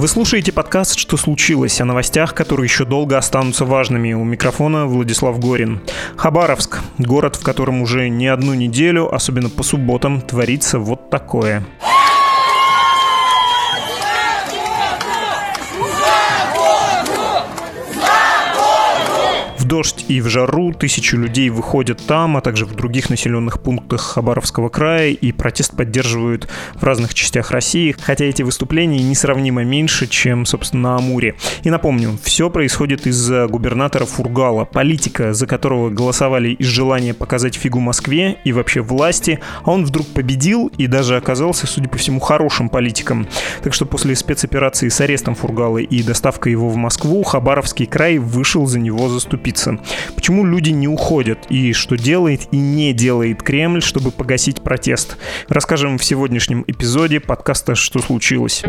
Вы слушаете подкаст «Что случилось?» о новостях, которые еще долго останутся важными. У микрофона Владислав Горин. Хабаровск – город, в котором уже не одну неделю, особенно по субботам, творится вот такое. Дождь и в жару тысячи людей выходят там, а также в других населенных пунктах Хабаровского края и протест поддерживают в разных частях России, хотя эти выступления несравнимо меньше, чем, собственно, на Амуре. И напомню, все происходит из-за губернатора Фургала, политика, за которого голосовали из желания показать фигу Москве и вообще власти, а он вдруг победил и даже оказался, судя по всему, хорошим политиком. Так что после спецоперации с арестом Фургала и доставкой его в Москву, Хабаровский край вышел за него заступиться случится. Почему люди не уходят и что делает и не делает Кремль, чтобы погасить протест. Расскажем в сегодняшнем эпизоде подкаста «Что случилось?».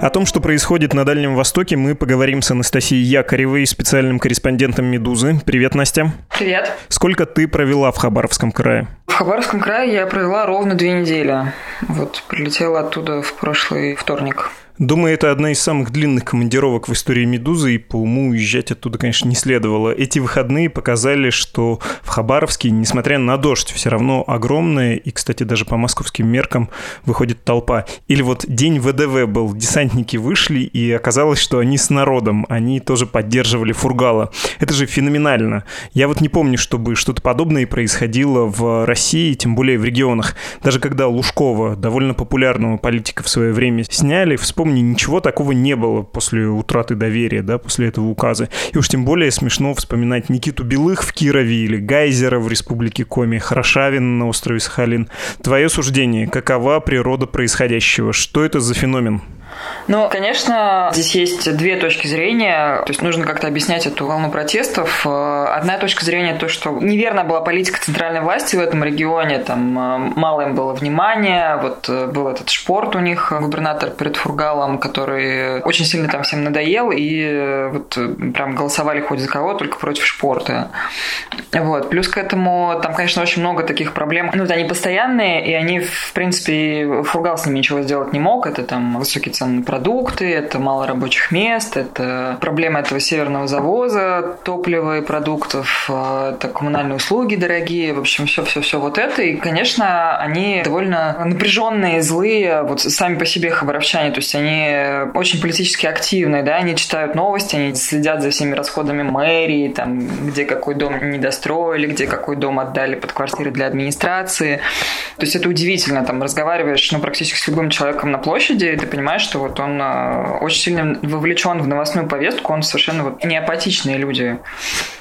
О том, что происходит на Дальнем Востоке, мы поговорим с Анастасией Якоревой, специальным корреспондентом «Медузы». Привет, Настя. Привет. Сколько ты провела в Хабаровском крае? В Хабаровском крае я провела ровно две недели. Вот, прилетела оттуда в прошлый вторник. Думаю, это одна из самых длинных командировок в истории «Медузы», и по уму уезжать оттуда, конечно, не следовало. Эти выходные показали, что в Хабаровске, несмотря на дождь, все равно огромная, и, кстати, даже по московским меркам выходит толпа. Или вот день ВДВ был, десантники вышли, и оказалось, что они с народом, они тоже поддерживали Фургала. Это же феноменально. Я вот не помню, чтобы что-то подобное происходило в России, тем более в регионах. Даже когда Лужкова, довольно популярного политика в свое время, сняли, вспомнили помню, ничего такого не было после утраты доверия, да, после этого указа. И уж тем более смешно вспоминать Никиту Белых в Кирове или Гайзера в Республике Коми, Хорошавин на острове Сахалин. Твое суждение, какова природа происходящего? Что это за феномен? Ну, конечно, здесь есть две точки зрения. То есть нужно как-то объяснять эту волну протестов. Э, одна точка зрения то, что неверно была политика центральной власти в этом регионе. Там э, мало им было внимания. Вот э, был этот шпорт у них, губернатор перед Фургалом, который очень сильно там всем надоел. И вот прям голосовали хоть за кого, только против шпорта. Вот. Плюс к этому там, конечно, очень много таких проблем. Ну, вот они постоянные, и они, в принципе, Фургал с ними ничего сделать не мог. Это там высокий цены на продукты, это мало рабочих мест, это проблема этого северного завоза топлива и продуктов, э, это коммунальные услуги дорогие, в общем, все-все-все вот это. И, конечно, они довольно напряженные, злые, вот сами по себе хабаровчане, то есть они очень политически активные, да, они читают новости, они следят за всеми расходами мэрии, там, где какой дом не достроили, где какой дом отдали под квартиры для администрации. То есть это удивительно, там, разговариваешь, ну, практически с любым человеком на площади, и ты понимаешь, что вот он э, очень сильно вовлечен в новостную повестку, он совершенно вот не апатичные люди.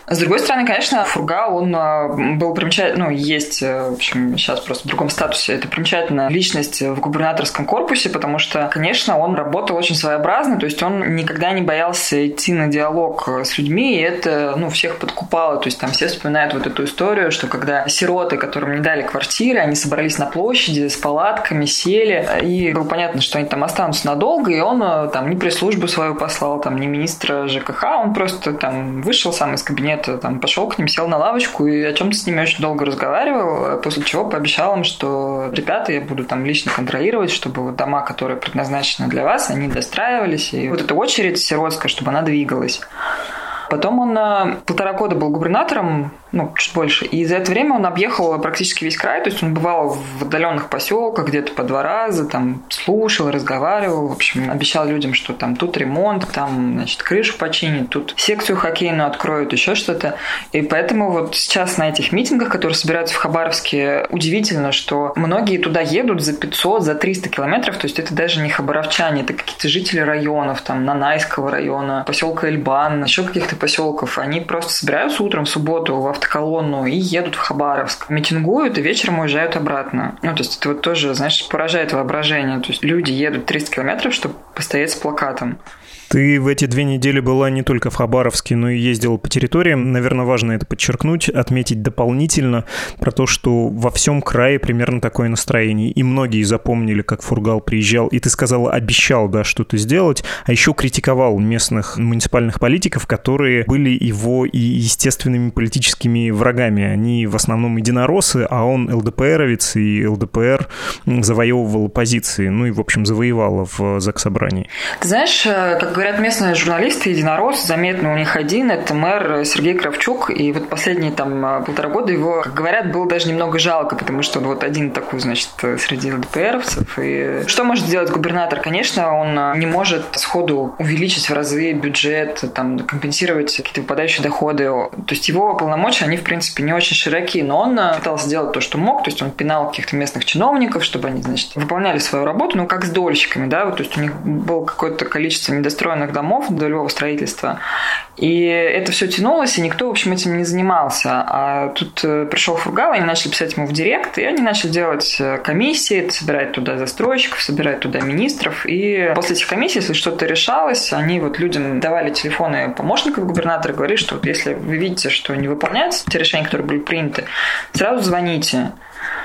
С другой стороны, конечно, Фургал, он а, был примечательный, ну, есть, э, в общем, сейчас просто в другом статусе, это примечательная личность в губернаторском корпусе, потому что, конечно, он работал очень своеобразно, то есть он никогда не боялся идти на диалог с людьми, и это, ну, всех подкупало, то есть там все вспоминают вот эту историю, что когда сироты, которым не дали квартиры, они собрались на площади с палатками, сели, и было понятно, что они там останутся надолго, и он э, там не пресс-службу свою послал, там не министра ЖКХ, он просто там вышел сам из кабинета нет, там пошел к ним, сел на лавочку и о чем-то с ними очень долго разговаривал, после чего пообещал им, что ребята, я буду там лично контролировать, чтобы вот дома, которые предназначены для вас, они достраивались, и вот эта очередь сиротская, чтобы она двигалась. Потом он э, полтора года был губернатором ну, чуть больше. И за это время он объехал практически весь край, то есть он бывал в отдаленных поселках где-то по два раза, там слушал, разговаривал, в общем, обещал людям, что там тут ремонт, там, значит, крышу починит, тут секцию хоккейную откроют, еще что-то. И поэтому вот сейчас на этих митингах, которые собираются в Хабаровске, удивительно, что многие туда едут за 500, за 300 километров, то есть это даже не хабаровчане, это какие-то жители районов, там, Нанайского района, поселка Эльбан, еще каких-то поселков. Они просто собираются утром в субботу во автоколонну и едут в Хабаровск. Митингуют и вечером уезжают обратно. Ну, то есть это вот тоже, знаешь, поражает воображение. То есть люди едут 300 километров, чтобы постоять с плакатом. Ты в эти две недели была не только в Хабаровске, но и ездила по территориям. Наверное, важно это подчеркнуть, отметить дополнительно про то, что во всем крае примерно такое настроение. И многие запомнили, как Фургал приезжал, и ты сказала, обещал, да, что-то сделать, а еще критиковал местных муниципальных политиков, которые были его и естественными политическими врагами. Они в основном единороссы, а он ЛДПРовец, и ЛДПР завоевывал позиции, ну и, в общем, завоевала в Заксобрании. Знаешь, э, как говорят местные журналисты, единорос, заметно у них один, это мэр Сергей Кравчук, и вот последние там а, полтора года его, как говорят, было даже немного жалко, потому что он вот один такой, значит, среди ЛДПРовцев. И что может сделать губернатор? Конечно, он а, не может сходу увеличить в разы бюджет, там, компенсировать какие-то выпадающие доходы. То есть его полномочия, они, в принципе, не очень широкие, но он а, пытался сделать то, что мог, то есть он пинал каких-то местных чиновников, чтобы они, значит, выполняли свою работу, ну, как с дольщиками, да, вот, то есть у них было какое-то количество недостроенных недостроенных домов до строительства. И это все тянулось, и никто, в общем, этим не занимался. А тут э, пришел Фургал, они начали писать ему в директ, и они начали делать э, комиссии, собирать туда застройщиков, собирать туда министров. И после этих комиссий, если что-то решалось, они вот людям давали телефоны помощников губернатора, говорили, что вот если вы видите, что не выполняются те решения, которые были приняты, сразу звоните.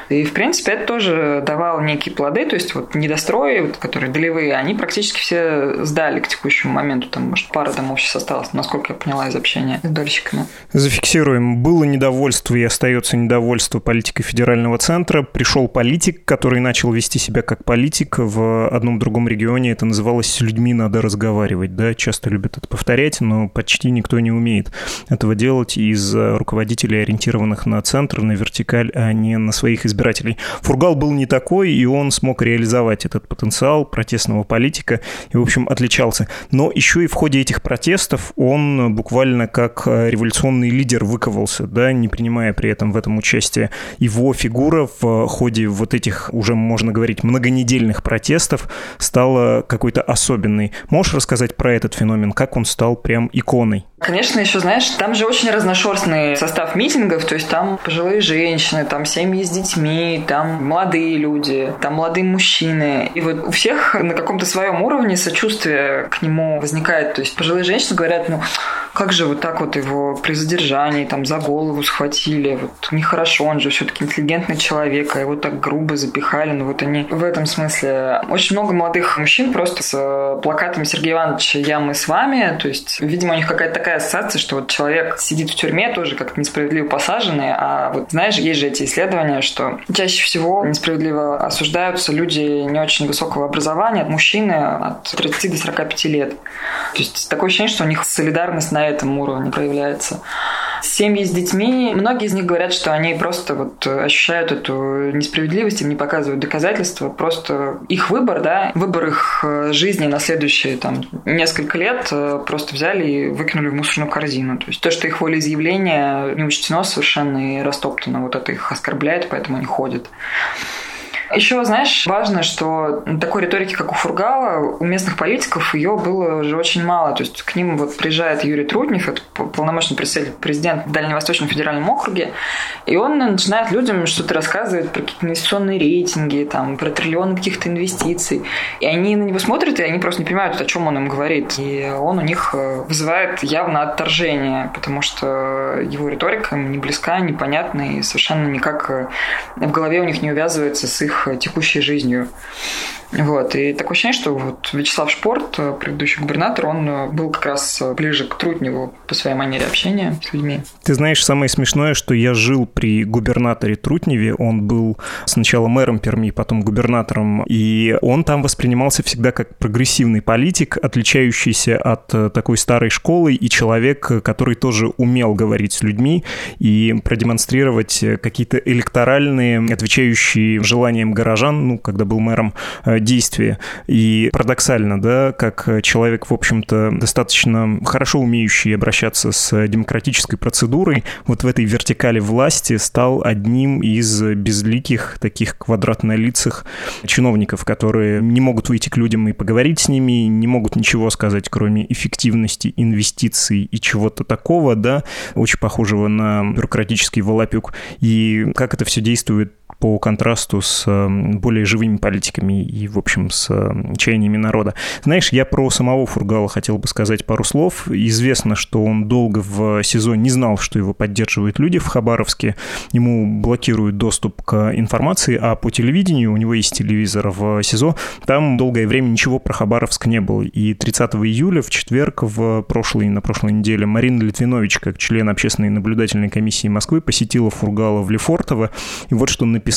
И, в принципе, это тоже давало некие плоды, то есть вот недострои, вот, которые долевые, они практически все сдали к текущему моменту, там, может, пара домов сейчас осталось, насколько я поняла из общения с дольщиками. Зафиксируем. Было недовольство и остается недовольство политикой федерального центра. Пришел политик, который начал вести себя как политик в одном другом регионе. Это называлось «С людьми надо разговаривать». Да? Часто любят это повторять, но почти никто не умеет этого делать из руководителей, ориентированных на центр, на вертикаль, а не на своих избирателей. Фургал был не такой, и он смог реализовать этот потенциал протестного политика и, в общем, отличался. Но еще и в ходе этих протестов он буквально как э, революционный лидер выковался, да, не принимая при этом в этом участие. Его фигура в ходе вот этих, уже можно говорить, многонедельных протестов стала какой-то особенной. Можешь рассказать про этот феномен, как он стал прям иконой? Конечно, еще, знаешь, там же очень разношерстный состав митингов, то есть там пожилые женщины, там семьи с детьми, там молодые люди, там молодые мужчины. И вот у всех на каком-то своем уровне сочувствие к нему возникает. То есть пожилые женщины говорят, ну, как же вот так вот его при задержании там за голову схватили, вот нехорошо, он же все-таки интеллигентный человек, а его так грубо запихали, ну вот они в этом смысле. Очень много молодых мужчин просто с плакатами Сергея Ивановича «Я, мы с вами», то есть, видимо, у них какая-то такая ассоциация, что вот человек сидит в тюрьме тоже как несправедливо посаженный, а вот знаешь, есть же эти исследования, что чаще всего несправедливо осуждаются люди не очень высокого образования, мужчины от 30 до 45 лет. То есть такое ощущение, что у них солидарность на этом уровне проявляется. Семьи с детьми, многие из них говорят, что они просто вот ощущают эту несправедливость, им не показывают доказательства, просто их выбор, да, выбор их э, жизни на следующие там несколько лет э, просто взяли и выкинули в мусорную корзину. То есть то, что их волеизъявление не учтено совершенно и растоптано, вот это их оскорбляет, поэтому они ходят. Еще, знаешь, важно, что такой риторики, как у Фургала, у местных политиков ее было уже очень мало. То есть к ним вот приезжает Юрий Трутнев, это полномочный представитель президента в Дальневосточном федеральном округе, и он начинает людям что-то рассказывать про какие-то инвестиционные рейтинги, там, про триллионы каких-то инвестиций. И они на него смотрят, и они просто не понимают, о чем он им говорит. И он у них э, вызывает явно отторжение, потому что его риторика не близка, непонятна и совершенно никак э, в голове у них не увязывается с их текущей жизнью. Вот. И такое ощущение, что вот Вячеслав Шпорт, э, предыдущий губернатор, он э, был как раз э, ближе к Трутневу по своей манере общения с людьми. Ты знаешь, самое смешное, что я жил при губернаторе Трутневе. Он был сначала мэром Перми, потом губернатором. И он там воспринимался всегда как прогрессивный политик, отличающийся от такой старой школы и человек, который тоже умел говорить с людьми и продемонстрировать какие-то электоральные, отвечающие желаниям горожан, ну, когда был мэром, действия. И парадоксально, да, как человек, в общем-то, достаточно хорошо умеющий обращаться с демократической процедурой, вот в этой вертикали власти стал одним из безликих таких квадратнолицых чиновников, которые не могут выйти к людям и поговорить с ними, не могут ничего сказать, кроме эффективности инвестиций и чего-то такого, да, очень похожего на бюрократический волопюк. И как это все действует по контрасту с более живыми политиками и, в общем, с чаяниями народа. Знаешь, я про самого Фургала хотел бы сказать пару слов. Известно, что он долго в СИЗО не знал, что его поддерживают люди в Хабаровске. Ему блокируют доступ к информации, а по телевидению, у него есть телевизор в СИЗО, там долгое время ничего про Хабаровск не было. И 30 июля, в четверг, в прошлой, на прошлой неделе, Марина Литвинович, как член общественной наблюдательной комиссии Москвы, посетила Фургала в Лефортово, и вот что написала.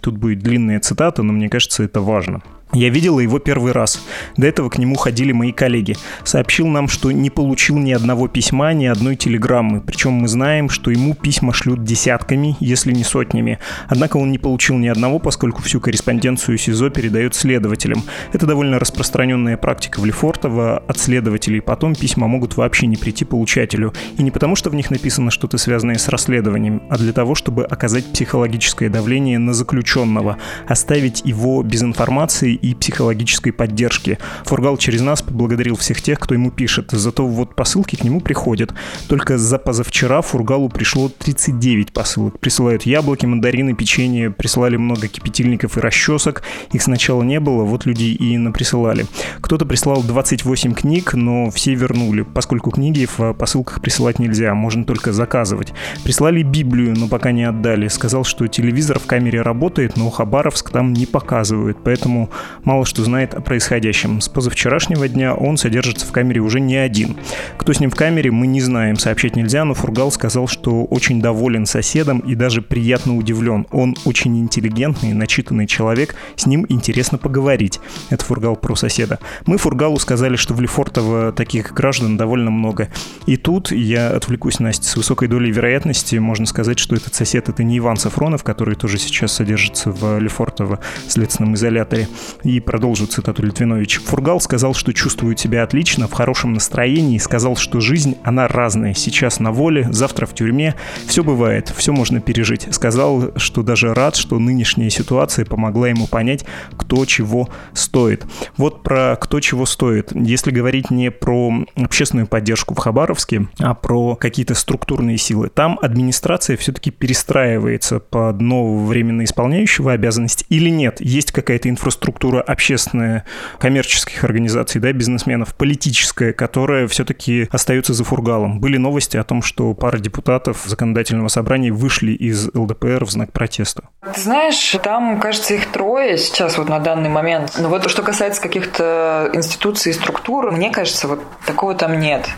Тут будет длинная цитата, но мне кажется, это важно. Я видела его первый раз. До этого к нему ходили мои коллеги. Сообщил нам, что не получил ни одного письма, ни одной телеграммы. Причем мы знаем, что ему письма шлют десятками, если не сотнями. Однако он не получил ни одного, поскольку всю корреспонденцию СИЗО передает следователям. Это довольно распространенная практика в Лефортово. От следователей потом письма могут вообще не прийти получателю. И не потому, что в них написано что-то связанное с расследованием, а для того, чтобы оказать психологическое давление на заключенного, оставить его без информации и психологической поддержки. Фургал через нас поблагодарил всех тех, кто ему пишет. Зато вот посылки к нему приходят. Только за позавчера Фургалу пришло 39 посылок. Присылают яблоки, мандарины, печенье, присылали много кипятильников и расчесок. Их сначала не было, вот люди и наприсылали. Кто-то прислал 28 книг, но все вернули, поскольку книги в посылках присылать нельзя, можно только заказывать. Прислали Библию, но пока не отдали. Сказал, что телевизор в камере работает, но Хабаровск там не показывают, поэтому мало что знает о происходящем. С позавчерашнего дня он содержится в камере уже не один. Кто с ним в камере, мы не знаем, сообщать нельзя, но Фургал сказал, что очень доволен соседом и даже приятно удивлен. Он очень интеллигентный, начитанный человек, с ним интересно поговорить. Это Фургал про соседа. Мы Фургалу сказали, что в Лефортово таких граждан довольно много. И тут я отвлекусь, Настя, с высокой долей вероятности можно сказать, что этот сосед — это не Иван Сафронов, который тоже сейчас содержится в Лефортово следственном изоляторе. И продолжу цитату Литвинович. Фургал сказал, что чувствует себя отлично, в хорошем настроении, сказал, что жизнь, она разная. Сейчас на воле, завтра в тюрьме. Все бывает, все можно пережить. Сказал, что даже рад, что нынешняя ситуация помогла ему понять, кто чего стоит. Вот про кто чего стоит. Если говорить не про общественную поддержку в Хабаровске, а про какие-то структурные силы, там администрация все-таки перестраивается под нового временно исполняющего обязанности или нет? Есть какая-то инфраструктура структура общественная коммерческих организаций, да, бизнесменов, политическая, которая все-таки остается за фургалом. Были новости о том, что пара депутатов законодательного собрания вышли из ЛДПР в знак протеста. Ты знаешь, там, кажется, их трое сейчас вот на данный момент. Но вот что касается каких-то институций и структур, мне кажется, вот такого там нет.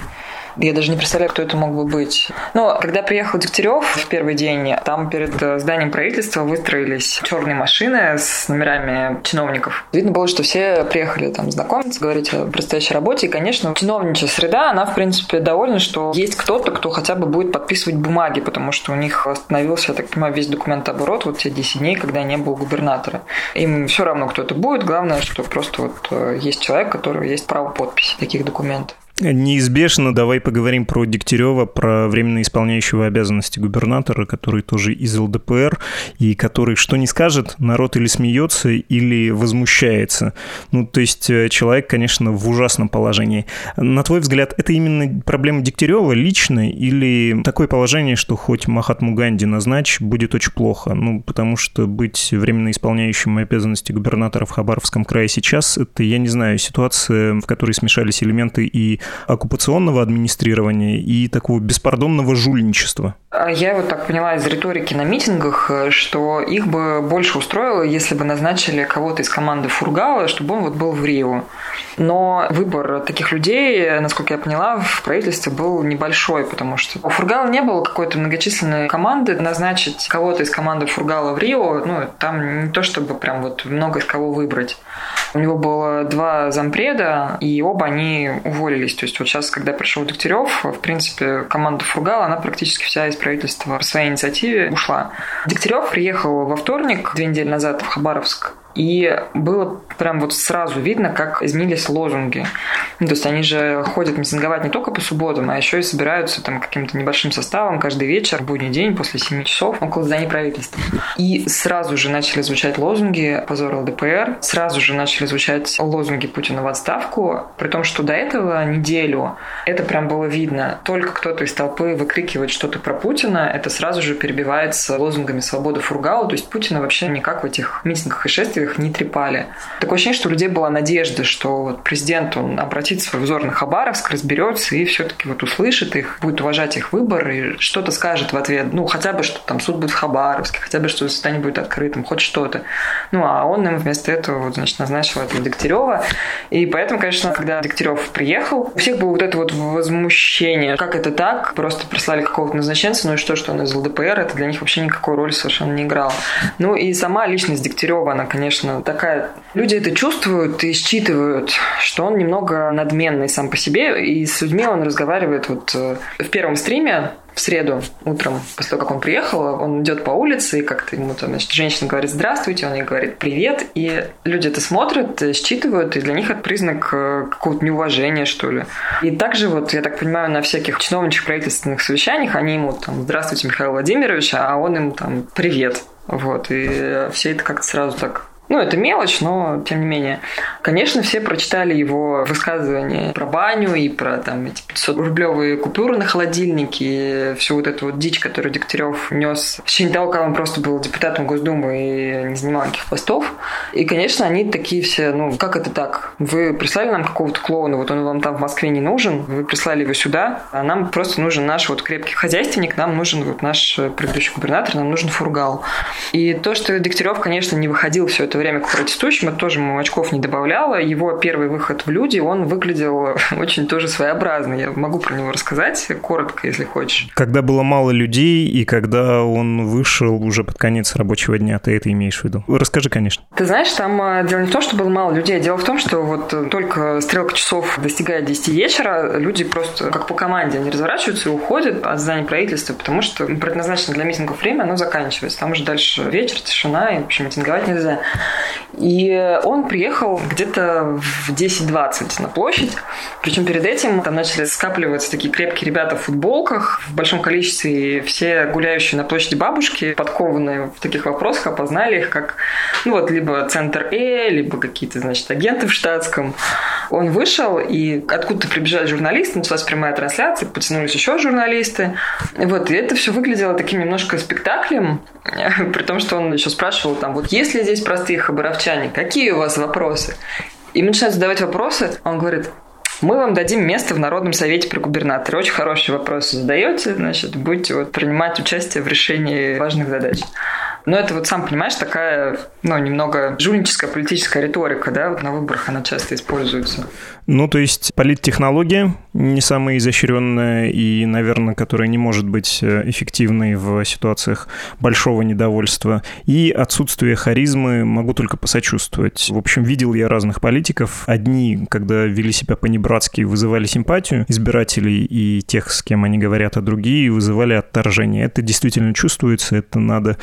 Я даже не представляю, кто это мог бы быть. Но когда приехал Дегтярев в первый день, там перед э, зданием правительства выстроились черные машины с номерами чиновников. Видно было, что все приехали там знакомиться, говорить о предстоящей работе. И, конечно, чиновничья среда, она, в принципе, довольна, что есть кто-то, кто хотя бы будет подписывать бумаги, потому что у них остановился, я так понимаю, весь документооборот вот те 10 дней, когда не было губернатора. Им все равно, кто это будет. Главное, что просто вот э, есть человек, у которого есть право подписи таких документов. Неизбежно давай поговорим про Дегтярева, про временно исполняющего обязанности губернатора, который тоже из ЛДПР, и который что не скажет, народ или смеется, или возмущается. Ну, то есть э, человек, конечно, в ужасном положении. На твой взгляд, это именно проблема Дегтярева лично, или такое положение, что хоть Махатму Ганди назначь, будет очень плохо? Ну, потому что быть временно исполняющим обязанности губернатора в Хабаровском крае сейчас, это, я не знаю, ситуация, в которой смешались элементы и оккупационного администрирования и такого беспардонного жульничества. А я вот так поняла из риторики на митингах, что их бы больше устроило, если бы назначили кого-то из команды Фургала, чтобы он вот был в Рио. Но выбор таких людей, насколько я поняла, в правительстве был небольшой, потому что у Фургала не было какой-то многочисленной команды. Назначить кого-то из команды Фургала в Рио, ну, там не то чтобы прям вот много из кого выбрать. У него было два зампреда, и оба они уволились. То есть вот сейчас, когда пришел Дегтярев, в принципе, команда Фургала, она практически вся из правительства по своей инициативе ушла. Дегтярев приехал во вторник, две недели назад, в Хабаровск И было прям вот сразу видно, как изменились лозунги. Ну, то есть они же ходят митинговать не только по субботам, а еще и собираются там каким-то небольшим составом каждый вечер, будний день, после 7 часов, около здания правительства. И сразу же начали звучать лозунги «Позор ЛДПР», сразу же начали звучать лозунги Путина в отставку, при том, что до этого неделю это прям было видно. Только кто-то из толпы выкрикивает что-то про Путина, это сразу же перебивается лозунгами «Свобода Фургала», то есть Путина вообще никак в этих митингах и шествиях не трепали. Такое ощущение, что у людей была надежда, что вот президент, он обратит свой взор на Хабаровск, разберется и все-таки вот услышит их, будет уважать их выбор и что-то скажет в ответ. Ну, хотя бы, что там суд будет в Хабаровске, хотя бы, что заседание будет открытым, хоть что-то. Ну, а он им вместо этого, вот, значит, назначил этого Дегтярева. И поэтому, конечно, когда Дегтярев приехал, у всех было вот это вот возмущение. Как это так? Просто прислали какого-то назначенца, ну и что, что он из ЛДПР, это для них вообще никакой роли совершенно не играло. Ну и сама личность Дегтярева, она, конечно, такая... Люди это чувствуют и считывают, что он немного надменный сам по себе, и с людьми он разговаривает вот э, в первом стриме, в среду утром, после того, как он приехал, он идет по улице, и как-то ему там, значит, женщина говорит «здравствуйте», он ей говорит «привет», и люди это смотрят, считывают, и для них это признак э, какого-то неуважения, что ли. И также вот, я так понимаю, на всяких чиновничьих правительственных совещаниях они ему там «здравствуйте, Михаил Владимирович», а он им там «привет». Вот, и все это как-то сразу так ну, это мелочь, но тем не менее. Конечно, все прочитали его высказывания про баню и про там эти 500-рублевые купюры на холодильнике, всю вот эту вот дичь, которую Дегтярев нес в течение того, как он просто был депутатом Госдумы и не занимал никаких постов. И, конечно, они такие все, ну, как это так? Вы прислали нам какого-то клоуна, вот он вам там в Москве не нужен, вы прислали его сюда, а нам просто нужен наш вот крепкий хозяйственник, нам нужен вот наш предыдущий губернатор, нам нужен фургал. И то, что Дегтярев, конечно, не выходил все это время к протестующим, это тоже ему очков не добавляло. Его первый выход в люди, он выглядел очень тоже своеобразно. Я могу про него рассказать коротко, если хочешь. Когда было мало людей и когда он вышел уже под конец рабочего дня, ты это имеешь в виду? Расскажи, конечно. Ты знаешь, там э, дело не в том, что было мало людей, а дело в том, что вот только стрелка часов достигает 10 вечера, люди просто как по команде, они разворачиваются и уходят от здания правительства, потому что предназначено для митингов время, оно заканчивается. Там уже дальше вечер, тишина, и, в общем, митинговать нельзя. И он приехал где-то в 10-20 на площадь. Причем перед этим там начали скапливаться такие крепкие ребята в футболках в большом количестве. И все гуляющие на площади бабушки, подкованные в таких вопросах, опознали их как, ну вот, либо центр Э, либо какие-то, значит, агенты в штатском. Он вышел, и откуда-то прибежали журналисты, началась прямая трансляция, потянулись еще журналисты. Вот, и это все выглядело таким немножко спектаклем, при том, что он еще спрашивал там, вот есть ли здесь простые хабаровчане, какие у вас вопросы? И мы начинаем задавать вопросы, а он говорит, мы вам дадим место в Народном совете при губернаторе. Очень хороший вопрос задаете, значит, будете вот принимать участие в решении важных задач. Но это вот сам понимаешь, такая, ну, немного жульническая политическая риторика, да, вот на выборах она часто используется. Ну, то есть политтехнология не самая изощренная и, наверное, которая не может быть э, эффективной в ситуациях большого недовольства. И отсутствие харизмы могу только посочувствовать. В общем, видел я разных политиков. Одни, когда вели себя по-небратски, вызывали симпатию избирателей и тех, с кем они говорят, а другие вызывали отторжение. Это действительно чувствуется, это надо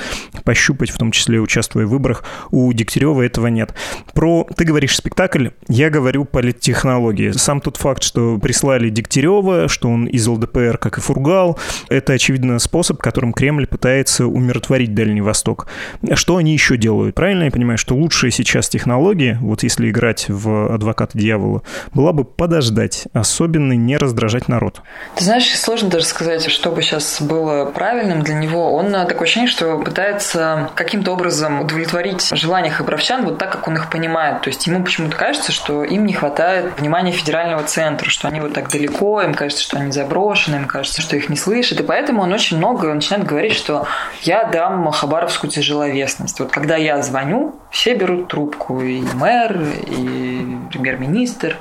пощупать, в том числе участвуя в выборах. У Дегтярева этого нет. Про, ты говоришь, спектакль, я говорю политтехнологию технологии. Сам тот факт, что прислали Дегтярева, что он из ЛДПР, как и Фургал, это, очевидно, способ, которым Кремль пытается умиротворить Дальний Восток. Что они еще делают? Правильно я понимаю, что лучшая сейчас технология, вот если играть в адвоката дьявола, была бы подождать, особенно не раздражать народ? Ты знаешь, сложно даже сказать, что бы сейчас было правильным для него. Он э, такое ощущение, что пытается каким-то образом удовлетворить желания хабаровчан вот так, как он их понимает. То есть ему почему-то кажется, что им не хватает внимание федерального центра, что они вот так далеко, им кажется, что они заброшены, им кажется, что их не слышат, и поэтому он очень много начинает говорить, что я дам хабаровскую тяжеловесность. Вот когда я звоню, все берут трубку, и мэр, и премьер-министр,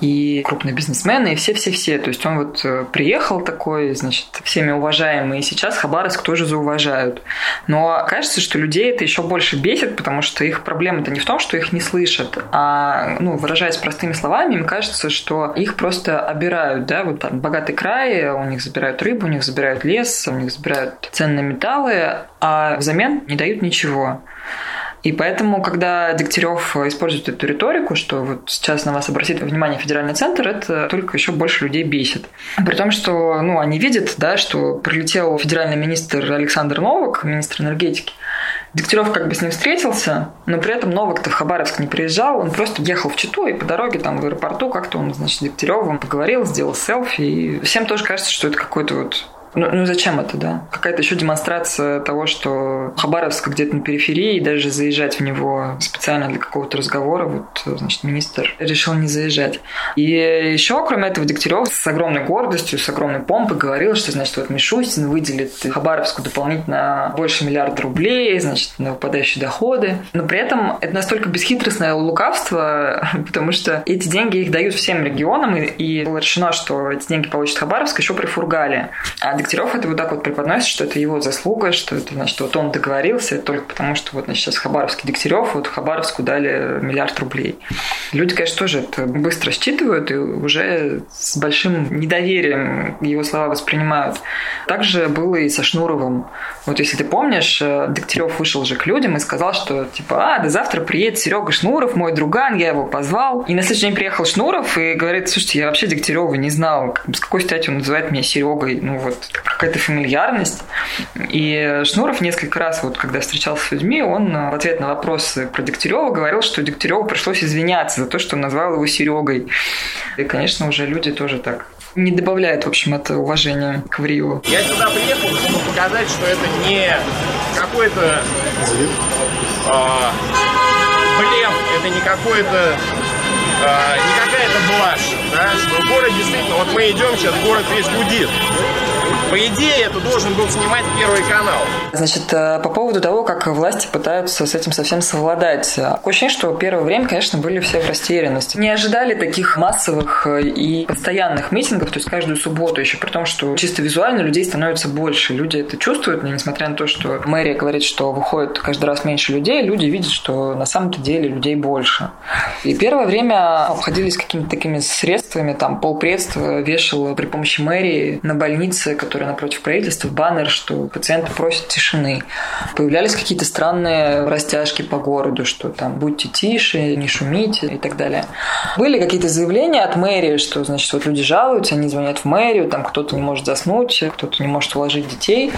и крупные бизнесмены, и все-все-все. То есть он вот э, приехал такой, значит, всеми уважаемый, и сейчас Хабаровск тоже зауважают. Но кажется, что людей это еще больше бесит, потому что их проблема-то не в том, что их не слышат, а, ну, выражаясь простыми словами, им кажется, что их просто обирают, да, вот там богатый край, у них забирают рыбу, у них забирают лес, у них забирают ценные металлы, а взамен не дают ничего. И поэтому, когда Дегтярев использует эту риторику, что вот сейчас на вас обратит внимание федеральный центр, это только еще больше людей бесит. При том, что ну, они видят, да, что прилетел федеральный министр Александр Новак, министр энергетики, Дегтярев как бы с ним встретился, но при этом Новак-то в Хабаровск не приезжал, он просто ехал в Читу, и по дороге там в аэропорту как-то он, значит, с Дегтяревым поговорил, сделал селфи, и всем тоже кажется, что это какой-то вот ну, ну зачем это, да? Какая-то еще демонстрация того, что Хабаровск где-то на периферии, и даже заезжать в него специально для какого-то разговора, вот, значит, министр решил не заезжать. И еще, кроме этого, Дегтярев с огромной гордостью, с огромной помпой говорил, что, значит, вот Мишустин выделит Хабаровску дополнительно больше миллиарда рублей, значит, на выпадающие доходы. Но при этом это настолько бесхитростное лукавство, потому что эти деньги их дают всем регионам, и, и было решено, что эти деньги получит Хабаровск еще при Фургале. А Дегтярев это вот так вот преподносит, что это его заслуга, что это, значит, вот он договорился только потому, что вот значит, сейчас Хабаровский Дегтярев, вот Хабаровску дали миллиард рублей. Люди, конечно, тоже это быстро считывают и уже с большим недоверием его слова воспринимают. Также было и со Шнуровым. Вот если ты помнишь, э, Дегтярев вышел же к людям и сказал, что типа, а, да завтра приедет Серега Шнуров, мой друган, я его позвал. И на следующий день приехал Шнуров и говорит, слушайте, я вообще Дегтярева не знал, с какой стати он называет меня Серегой. Ну вот, какая-то фамильярность. И Шнуров несколько раз, вот когда встречался с людьми, он в ответ на вопросы про Дегтярева говорил, что Дегтяреву пришлось извиняться за то, что он назвал его Серегой. И, конечно, уже люди тоже так не добавляют, в общем, это уважение к Вриеву. Я сюда приехал, чтобы показать, что это не какой-то а, это не какой-то а, не какая-то блажь, да, что город действительно, вот мы идем сейчас, город весь гудит. По идее, это должен был снимать Первый канал. Значит, э, по поводу того, как власти пытаются с этим совсем совладать. Такое ощущение, что первое время, конечно, были все в растерянности. Не ожидали таких массовых э, и постоянных митингов, то есть каждую субботу, еще при том, что чисто визуально людей становится больше. Люди это чувствуют, несмотря на то, что мэрия говорит, что выходит каждый раз меньше людей, люди видят, что на самом-то деле людей больше. И первое время обходились какими-то такими средствами, там полпредства вешал при помощи мэрии на больнице, который напротив правительства, баннер, что пациенты просят тишины. Появлялись какие-то странные растяжки по городу, что там будьте тише, не шумите и так далее. Были какие-то заявления от мэрии, что, значит, вот люди жалуются, они звонят в мэрию, там кто-то не может заснуть, кто-то не может уложить детей.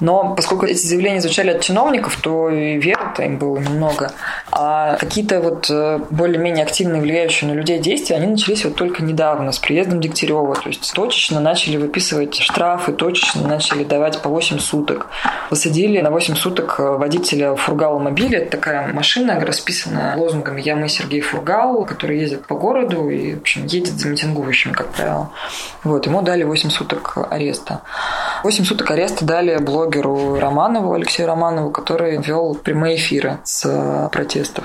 Но поскольку эти заявления звучали от чиновников, то и веры-то им было немного. А какие-то вот э, более-менее активные, влияющие на людей действия, они начались вот только недавно, с приездом Дегтярева. То есть точечно начали выписывать штрафы, точечно начали давать по 8 суток. Посадили на 8 суток водителя Фургала мобиля. Это такая машина, расписанная лозунгами «Я, мы, Сергей Фургал», который ездит по городу и, в общем, едет за митингующими, как правило. Вот, ему дали 8 суток ареста. 8 суток ареста дали блогеру Романову, Алексею Романову, который вел прямые эфиры с протестов.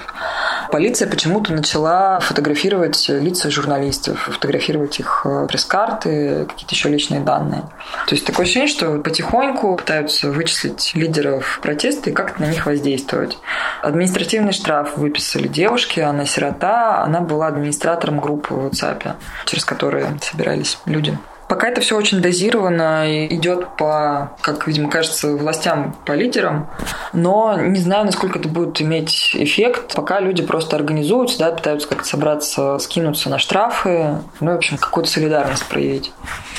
Полиция почему-то начала фотографировать лица журналистов, фотографировать их э, пресс-карты, какие-то еще личные данные. То есть такое ощущение, что потихоньку пытаются вычислить лидеров протеста и как-то на них воздействовать. Административный штраф выписали девушке, она сирота, она была администратором группы в WhatsApp, через которые собирались люди. Пока это все очень дозировано и идет по, как, видимо, кажется, властям, по лидерам, но не знаю, насколько это будет иметь эффект. Пока люди просто организуются, да, пытаются как-то собраться, скинуться на штрафы, ну, в общем, какую-то солидарность проявить.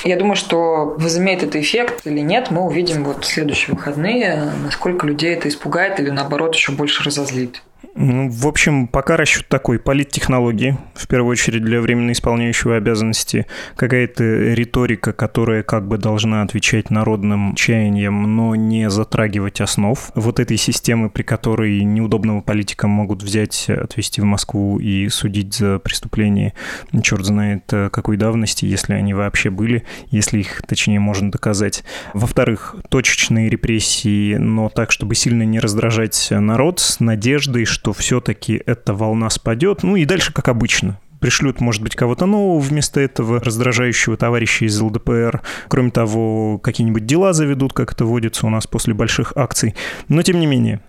Я думаю, что возымеет это эффект или нет, мы увидим вот в следующие выходные, насколько людей это испугает или, наоборот, еще больше разозлит. Ну, в общем, пока расчет такой. Политтехнологии, в первую очередь для временно исполняющего обязанности. Какая-то риторика, которая как бы должна отвечать народным чаяниям, но не затрагивать основ вот этой системы, при которой неудобного политика могут взять, отвезти в Москву и судить за преступление. Черт знает э, какой давности, если они вообще были, если их, точнее, можно доказать. Во-вторых, точечные репрессии, но так, чтобы сильно не раздражать народ, с надеждой, что все-таки эта волна спадет. Ну и дальше как обычно пришлют, может быть, кого-то нового вместо этого раздражающего товарища из ЛДПР. Кроме того, какие-нибудь дела заведут, как это водится у нас после больших акций. Но тем не менее,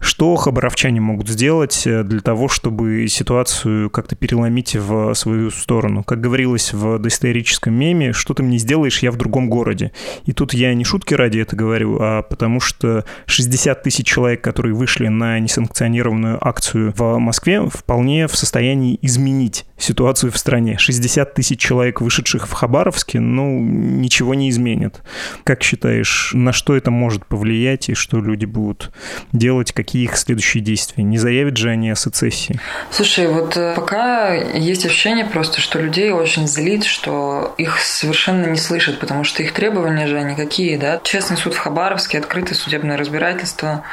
Что хабаровчане могут сделать э, для того, чтобы ситуацию как-то переломить в свою сторону? Как говорилось в доисторическом меме, что ты мне сделаешь, я в другом городе. И тут я не шутки ради это говорю, а потому что 60 тысяч человек, которые вышли на несанкционированную акцию в Москве, вполне в состоянии изменить ситуацию в стране. 60 тысяч человек, вышедших в Хабаровске, ну, ничего не изменит. Как считаешь, на что это может повлиять и что люди будут делать, какие их следующие действия? Не заявят же они о сецессии? Слушай, вот э, пока есть ощущение просто, что людей очень злит, что их совершенно не слышат, потому что их требования же никакие, да. Честный суд в Хабаровске, открытое судебное разбирательство,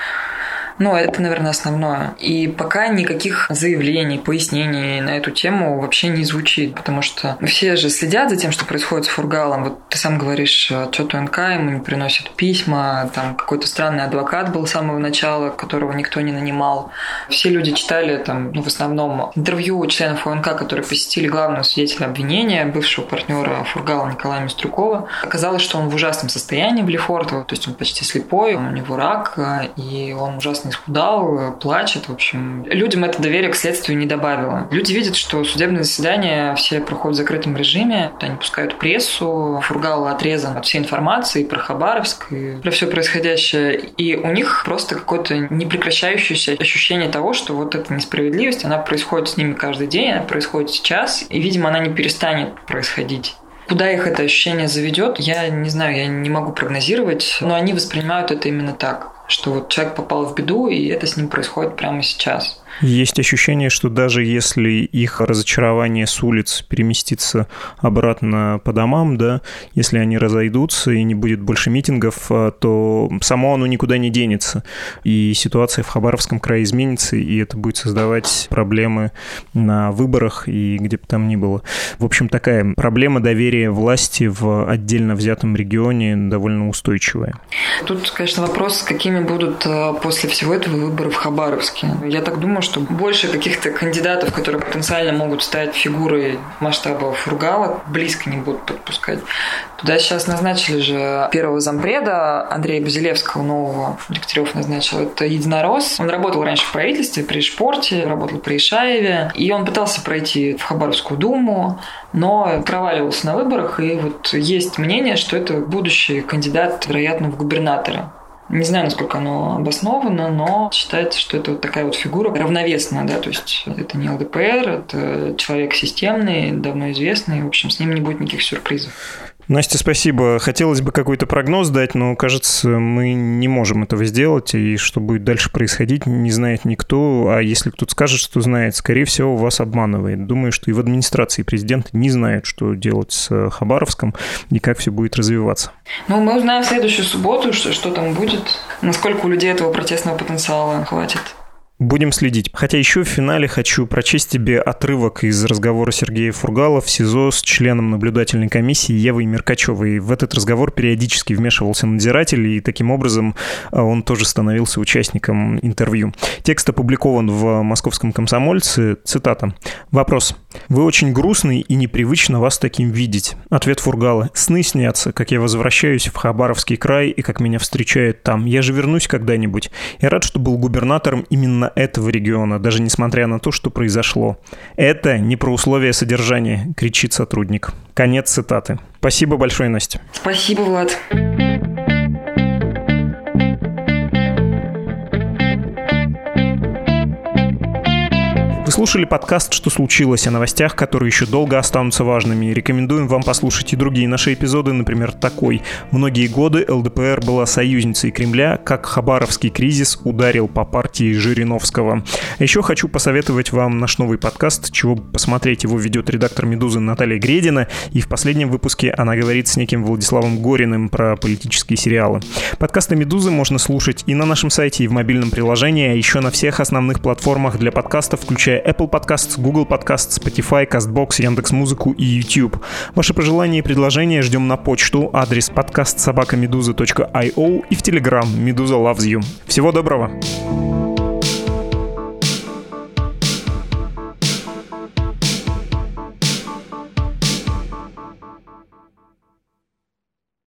ну, это, наверное, основное. И пока никаких заявлений, пояснений на эту тему вообще не звучит, потому что все же следят за тем, что происходит с Фургалом. Вот ты сам говоришь, отчет УНК ему не приносят письма, там какой-то странный адвокат был с самого начала, которого никто не нанимал. Все люди читали там, ну, в основном интервью членов УНК, которые посетили главного свидетеля обвинения, бывшего партнера Фургала Николая Мистрюкова. Оказалось, что он в ужасном состоянии в Лефортово, то есть он почти слепой, у него рак, и он ужасно исхудал, плачет, в общем. Людям это доверие к следствию не добавило. Люди видят, что судебные заседания все проходят в закрытом режиме, они пускают прессу, Фургал отрезан от всей информации про Хабаровск и про все происходящее. И у них просто какое-то непрекращающееся ощущение того, что вот эта несправедливость, она происходит с ними каждый день, она происходит сейчас, и, видимо, она не перестанет происходить. Куда их это ощущение заведет, я не знаю, я не могу прогнозировать, но они воспринимают это именно так что вот человек попал в беду, и это с ним происходит прямо сейчас. Есть ощущение, что даже если их разочарование с улиц переместится обратно по домам, да, если они разойдутся и не будет больше митингов, а, то само оно никуда не денется. И ситуация в Хабаровском крае изменится, и это будет создавать проблемы на выборах и где бы там ни было. В общем, такая проблема доверия власти в отдельно взятом регионе довольно устойчивая. Тут, конечно, вопрос, какими будут а, после всего этого выборы в Хабаровске. Я так думаю, что больше каких-то кандидатов, которые потенциально могут стать фигурой масштаба Фургала, близко не будут подпускать. Туда сейчас назначили же первого зампреда Андрея Базилевского, нового Дегтярев назначил. Это единорос. Он работал раньше в правительстве, при Шпорте, работал при Ишаеве. И он пытался пройти в Хабаровскую думу, но проваливался на выборах. И вот есть мнение, что это будущий кандидат, вероятно, в губернаторы. Не знаю, насколько оно обосновано, но считается, что это вот такая вот фигура равновесная, да, то есть это не ЛДПР, это человек системный, давно известный, в общем, с ним не будет никаких сюрпризов. Настя, спасибо. Хотелось бы какой-то прогноз дать, но, кажется, мы не можем этого сделать, и что будет дальше происходить, не знает никто. А если кто-то скажет, что знает, скорее всего, вас обманывает. Думаю, что и в администрации президента не знают, что делать с Хабаровском и как все будет развиваться. Ну, мы узнаем в следующую субботу, что, что там будет, насколько у людей этого протестного потенциала хватит. Будем следить. Хотя еще в финале хочу прочесть тебе отрывок из разговора Сергея Фургала в СИЗО с членом наблюдательной комиссии Евой Меркачевой. В этот разговор периодически вмешивался надзиратель, и таким образом а, он тоже становился участником интервью. Текст опубликован в «Московском комсомольце». Цитата. «Вопрос. Вы очень грустный и непривычно вас таким видеть». Ответ Фургала. «Сны снятся, как я возвращаюсь в Хабаровский край и как меня встречают там. Я же вернусь когда-нибудь. Я рад, что был губернатором именно этого региона, даже несмотря на то, что произошло. Это не про условия содержания, кричит сотрудник. Конец цитаты. Спасибо большое, Настя. Спасибо, Влад. Слушали подкаст «Что случилось?» о новостях, которые еще долго останутся важными. Рекомендуем вам послушать и другие наши эпизоды, например, такой. Многие годы ЛДПР была союзницей Кремля, как Хабаровский кризис ударил по партии Жириновского. Еще хочу посоветовать вам наш новый подкаст, чего посмотреть. Его ведет редактор «Медузы» Наталья Гредина, и в последнем выпуске она говорит с неким Владиславом Гориным про политические сериалы. Подкасты «Медузы» можно слушать и на нашем сайте, и в мобильном приложении, а еще на всех основных платформах для подкастов, включая Apple Podcasts, Google Podcasts, Spotify, CastBox, Яндекс.Музыку и YouTube. Ваши пожелания и предложения ждем на почту, адрес подкаст собакамедуза.io и в Telegram Медуза Loves You. Всего доброго!